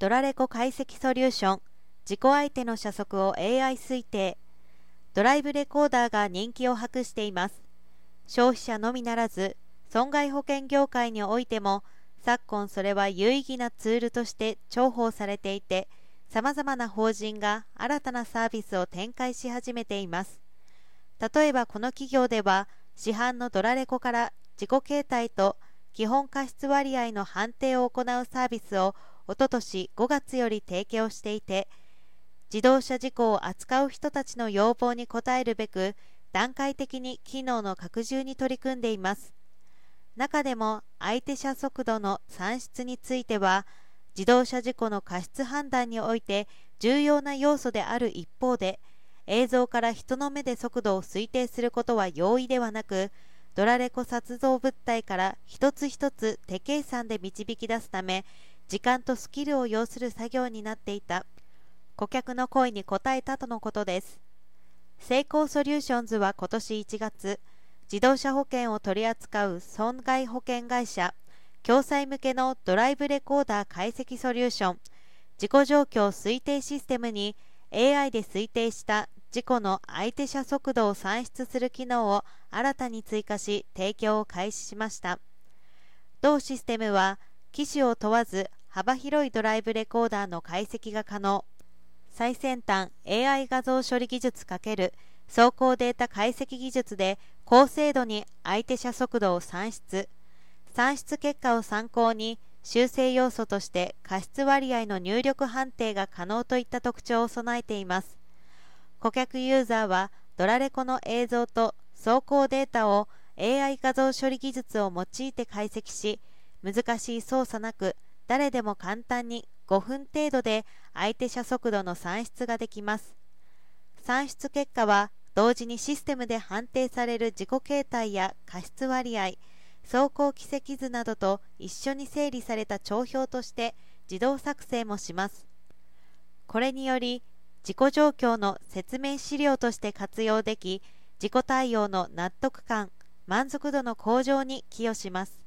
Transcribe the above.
ドラレコ解析ソリューション。自己相手の車速を AI 推定。ドライブレコーダーが人気を博しています。消費者のみならず損害保険業界においても昨今それは有意義なツールとして重宝されていてさまざまな法人が新たなサービスを展開し始めています。例えばこの企業では市販のドラレコから自己形態と基本過失割合の判定を行うサービスをおととし5月より提供していて自動車事故を扱う人たちの要望に応えるべく段階的に機能の拡充に取り組んでいます。中でも相手車速度の算出については自動車事故の過失判断において重要な要素である一方で映像から人の目で速度を推定することは容易ではなくドラレコ撮像物体から一つ一つ手計算で導き出すため時間とスキルを要する作業になっていた。顧客の声に応えたとのことです。セイコーソリューションズは今年1月自動車保険を取り扱う損害保険会社共済向けのドライブレコーダー解析ソリューション事故状況推定システムに AI で推定した事故の相手車速度を算出する機能を新たに追加し提供を開始しました。同システムは機種を問わず幅広いドライブレコーダーの解析が可能。最先端 AI 画像処理技術×走行データ解析技術で高精度に相手車速度を算出。算出結果を参考に修正要素として過失割合の入力判定が可能といった特徴を備えています。顧客ユーザーはドラレコの映像と走行データを AI 画像処理技術を用いて解析し難しい操作なく誰でも簡単に5分程度で相手車速度の算出ができます。算出結果は同時にシステムで判定される自己形態や過失割合走行軌跡図などと一緒に整理された帳票として自動作成もします。これにより事故状況の説明資料として活用でき事故対応の納得感満足度の向上に寄与します。